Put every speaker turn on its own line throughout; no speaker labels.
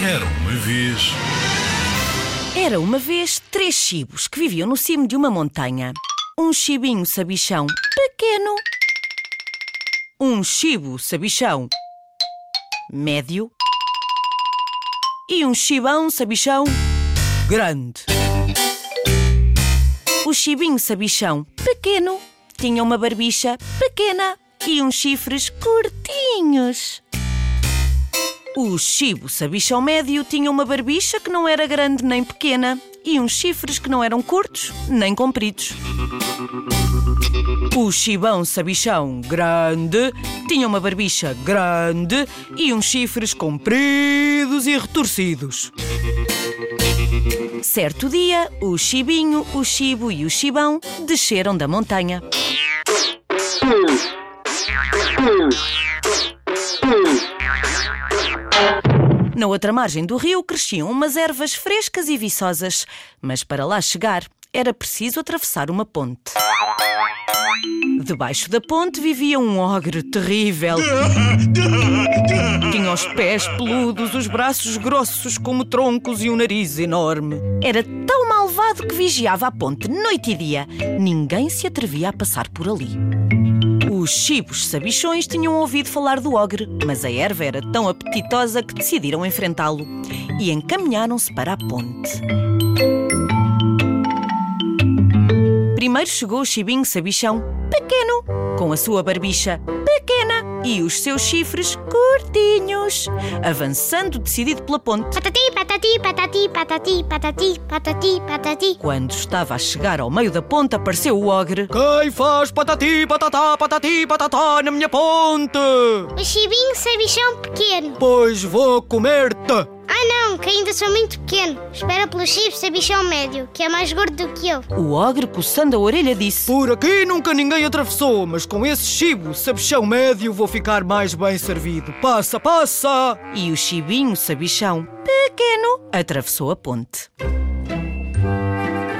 Era uma vez.
Era uma vez três chibos que viviam no cimo de uma montanha. Um chibinho sabichão pequeno. Um chibo sabichão médio. E um chibão sabichão grande. O chibinho sabichão pequeno tinha uma barbicha pequena e uns chifres curtinhos. O chibo sabichão médio tinha uma barbicha que não era grande nem pequena e uns chifres que não eram curtos nem compridos. O chibão sabichão grande tinha uma barbicha grande e uns chifres compridos e retorcidos. Certo dia, o chibinho, o chibo e o chibão desceram da montanha. Na outra margem do rio cresciam umas ervas frescas e viçosas, mas para lá chegar era preciso atravessar uma ponte. Debaixo da ponte vivia um ogre terrível. Tinha os pés peludos, os braços grossos como troncos e um nariz enorme. Era tão malvado que vigiava a ponte noite e dia. Ninguém se atrevia a passar por ali. Os chibos sabichões tinham ouvido falar do ogre, mas a erva era tão apetitosa que decidiram enfrentá-lo e encaminharam-se para a ponte. Primeiro chegou o chibinho sabichão, pequeno, com a sua barbicha pequena e os seus chifres curtinhos, avançando decidido pela ponte.
Patati, patati, patati, patati, patati, patati, patati.
Quando estava a chegar ao meio da ponte, apareceu o ogre.
Quem faz patati, patatá, patati, patatá na minha ponte?
O chibinho sabichão pequeno.
Pois vou comer-te.
Que ainda sou muito pequeno. Espera pelo chibo sabichão médio, que é mais gordo do que eu.
O ogre, coçando a orelha, disse:
Por aqui nunca ninguém atravessou, mas com esse chibo, sabichão médio, vou ficar mais bem servido. Passa, passa!
E o chibinho sabichão pequeno atravessou a ponte.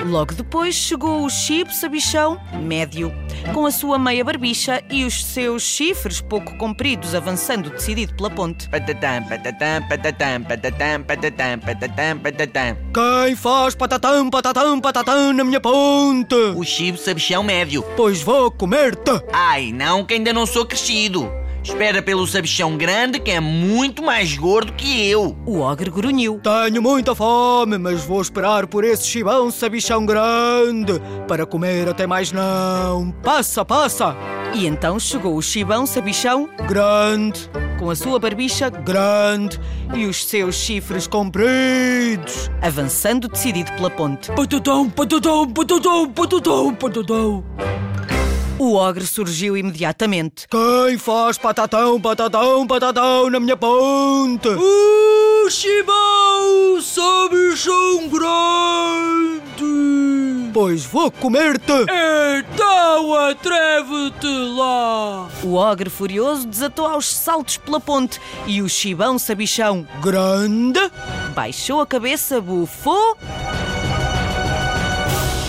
Logo depois chegou o chibo sabichão médio, com a sua meia barbicha e os seus chifres pouco compridos avançando decidido pela ponte.
Patatam, patatam, patatam, patatam, patatam.
Quem faz na minha ponte?
O chibo sabichão médio.
Pois vou comer-te.
Ai, não, que ainda não sou crescido. Espera pelo sabichão grande, que é muito mais gordo que eu.
O ogre grunhiu.
Tenho muita fome, mas vou esperar por esse chibão sabichão grande para comer até mais não. Passa, passa!
E então chegou o chibão sabichão
Grande,
com a sua barbicha
grande e os seus chifres compridos.
avançando decidido pela ponte.
Patatão, patatão, patatão, patatão, patatão.
O ogre surgiu imediatamente.
Quem faz patatão, patatão, patatão na minha ponte?
O chibão sabichão grande!
Pois vou comer-te.
Então atreve-te lá!
O ogre furioso desatou aos saltos pela ponte e o chibão sabichão
Grande,
baixou a cabeça, bufou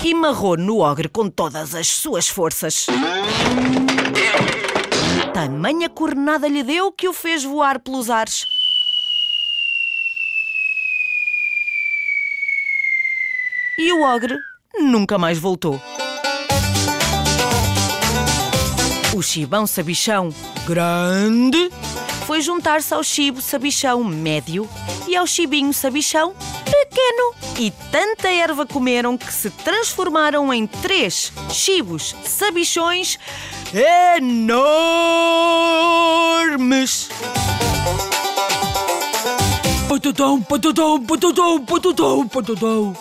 e marrou no ogre com todas as suas forças. Tamanha cornada lhe deu que o fez voar pelos ares. E o ogre nunca mais voltou. O chibão sabichão
grande,
foi juntar-se ao chibo sabichão médio e ao chibinho sabichão pequeno. E tanta erva comeram que se transformaram em três chibos sabichões
enormes.
Patatão, patatão, patatão, patatão, patatão.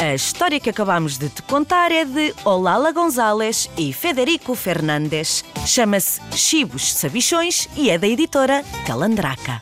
A história que acabamos de te contar é de Olala Gonzalez e Federico Fernandes. Chama-se Chibos Sabichões e é da editora Calandraca.